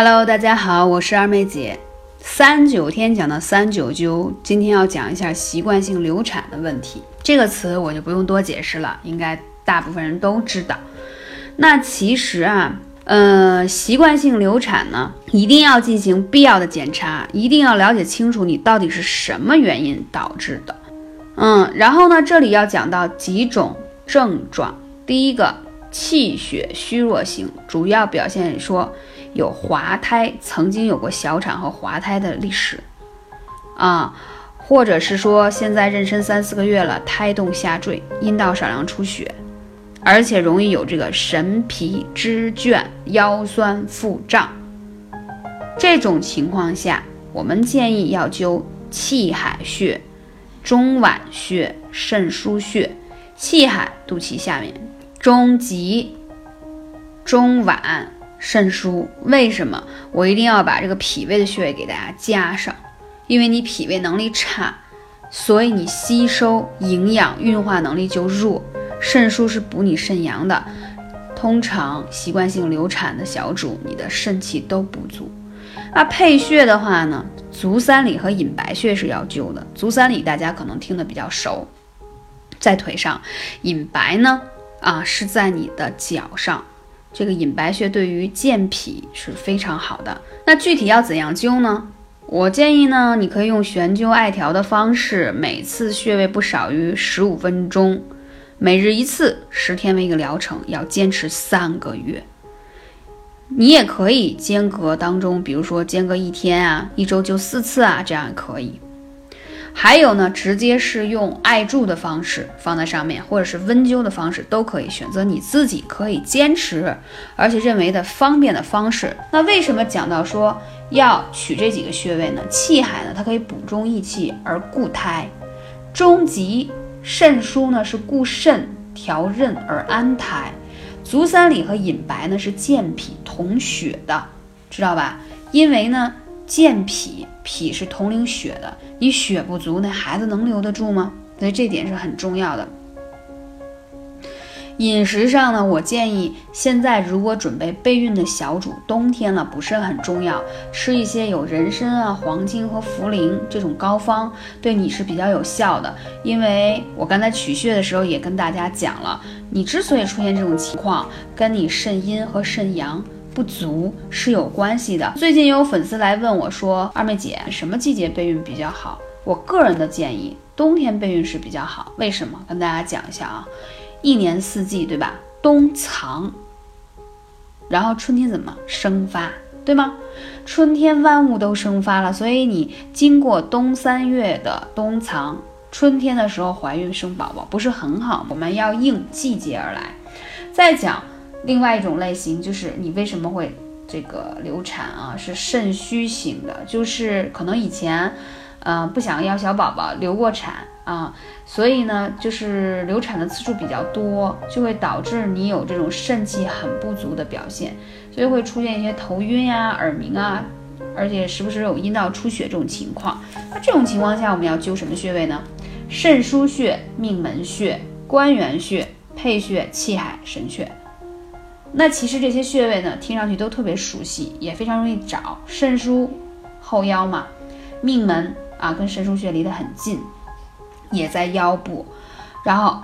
Hello，大家好，我是二妹姐。三九天讲的三九灸，今天要讲一下习惯性流产的问题。这个词我就不用多解释了，应该大部分人都知道。那其实啊，呃，习惯性流产呢，一定要进行必要的检查，一定要了解清楚你到底是什么原因导致的。嗯，然后呢，这里要讲到几种症状。第一个，气血虚弱型，主要表现说。有滑胎，曾经有过小产和滑胎的历史，啊，或者是说现在妊娠三四个月了，胎动下坠，阴道少量出血，而且容易有这个神疲肢倦、腰酸腹胀。这种情况下，我们建议要灸气海穴、中脘穴、肾腧穴。气海肚脐下面，中极、中脘。肾腧为什么我一定要把这个脾胃的穴位给大家加上？因为你脾胃能力差，所以你吸收营养、运化能力就弱。肾腧是补你肾阳的，通常习惯性流产的小主，你的肾气都不足。那配穴的话呢，足三里和隐白穴是要灸的。足三里大家可能听得比较熟，在腿上；隐白呢，啊是在你的脚上。这个隐白穴对于健脾是非常好的。那具体要怎样灸呢？我建议呢，你可以用悬灸艾条的方式，每次穴位不少于十五分钟，每日一次，十天为一个疗程，要坚持三个月。你也可以间隔当中，比如说间隔一天啊，一周灸四次啊，这样也可以。还有呢，直接是用艾柱的方式放在上面，或者是温灸的方式都可以选择你自己可以坚持，而且认为的方便的方式。那为什么讲到说要取这几个穴位呢？气海呢，它可以补中益气而固胎；中极肾腧呢是固肾调任而安胎；足三里和隐白呢是健脾统血的，知道吧？因为呢。健脾，脾是统领血的，你血不足，那孩子能留得住吗？所以这点是很重要的。饮食上呢，我建议现在如果准备备孕的小主，冬天了补肾很重要，吃一些有人参啊、黄精和茯苓这种膏方，对你是比较有效的。因为我刚才取穴的时候也跟大家讲了，你之所以出现这种情况，跟你肾阴和肾阳。不足是有关系的。最近有粉丝来问我说：“二妹姐，什么季节备孕比较好？”我个人的建议，冬天备孕是比较好。为什么？跟大家讲一下啊，一年四季，对吧？冬藏，然后春天怎么生发，对吗？春天万物都生发了，所以你经过冬三月的冬藏，春天的时候怀孕生宝宝不是很好？我们要应季节而来。再讲。另外一种类型就是你为什么会这个流产啊？是肾虚型的，就是可能以前，嗯，不想要小宝宝，流过产啊，所以呢，就是流产的次数比较多，就会导致你有这种肾气很不足的表现，所以会出现一些头晕呀、耳鸣啊，而且时不时有阴道出血这种情况。那这种情况下，我们要灸什么穴位呢？肾腧穴、命门穴、关元穴、配穴气海神阙。那其实这些穴位呢，听上去都特别熟悉，也非常容易找。肾腧后腰嘛，命门啊，跟肾腧穴离得很近，也在腰部。然后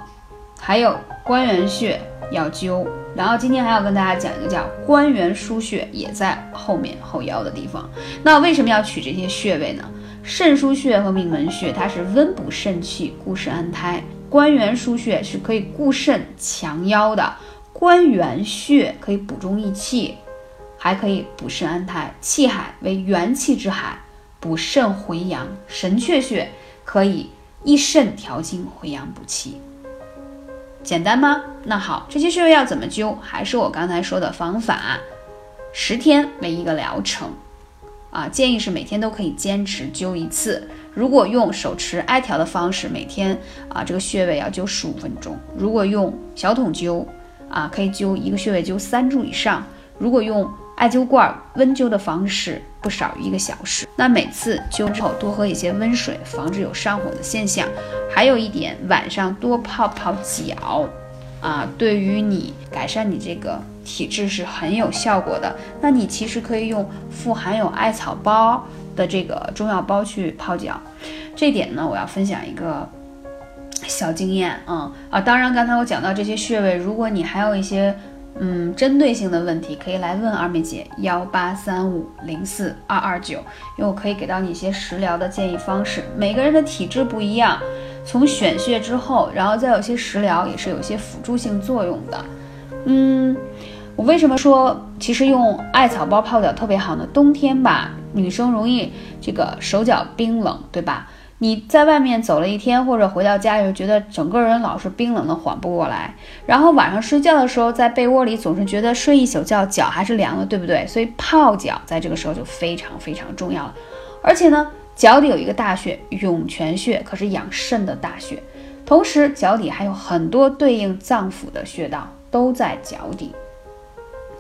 还有关元穴要灸。然后今天还要跟大家讲一个叫关元腧穴，也在后面后腰的地方。那为什么要取这些穴位呢？肾腧穴和命门穴它是温补肾气、固肾安胎；关元腧穴是可以固肾强腰的。关元穴可以补中益气，还可以补肾安胎。气海为元气之海，补肾回阳。神阙穴可以益肾调经，回阳补气。简单吗？那好，这些穴位要怎么灸？还是我刚才说的方法，十天为一个疗程啊，建议是每天都可以坚持灸一次。如果用手持艾条的方式，每天啊这个穴位要灸十五分钟。如果用小筒灸。啊，可以灸一个穴位灸三柱以上。如果用艾灸罐温灸的方式，不少于一个小时。那每次灸之后多喝一些温水，防止有上火的现象。还有一点，晚上多泡泡脚，啊，对于你改善你这个体质是很有效果的。那你其实可以用富含有艾草包的这个中药包去泡脚。这点呢，我要分享一个小经验啊啊！当然，刚才我讲到这些穴位，如果你还有一些嗯针对性的问题，可以来问二妹姐幺八三五零四二二九，因为我可以给到你一些食疗的建议方式。每个人的体质不一样，从选穴之后，然后再有些食疗也是有些辅助性作用的。嗯，我为什么说其实用艾草包泡脚特别好呢？冬天吧，女生容易这个手脚冰冷，对吧？你在外面走了一天，或者回到家里就觉得整个人老是冰冷的，缓不过来。然后晚上睡觉的时候，在被窝里总是觉得睡一宿觉，脚还是凉的，对不对？所以泡脚在这个时候就非常非常重要了。而且呢，脚底有一个大穴涌泉穴，可是养肾的大穴。同时，脚底还有很多对应脏腑的穴道都在脚底。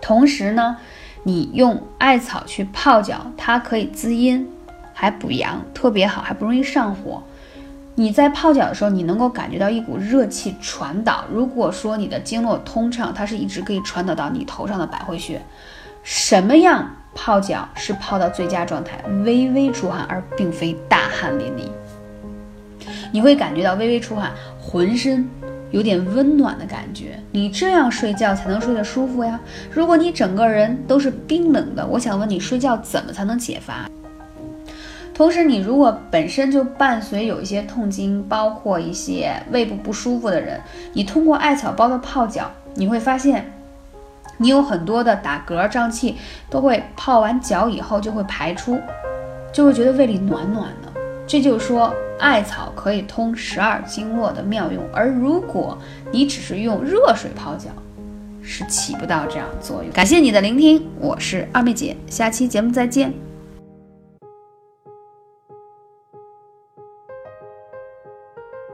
同时呢，你用艾草去泡脚，它可以滋阴。还补阳，特别好，还不容易上火。你在泡脚的时候，你能够感觉到一股热气传导。如果说你的经络通畅，它是一直可以传导到你头上的百会穴。什么样泡脚是泡到最佳状态？微微出汗，而并非大汗淋漓。你会感觉到微微出汗，浑身有点温暖的感觉。你这样睡觉才能睡得舒服呀。如果你整个人都是冰冷的，我想问你，睡觉怎么才能解乏？同时，你如果本身就伴随有一些痛经，包括一些胃部不舒服的人，你通过艾草包的泡脚，你会发现，你有很多的打嗝胀气都会泡完脚以后就会排出，就会觉得胃里暖暖的。这就是说，艾草可以通十二经络的妙用。而如果你只是用热水泡脚，是起不到这样作用。感谢你的聆听，我是二妹姐，下期节目再见。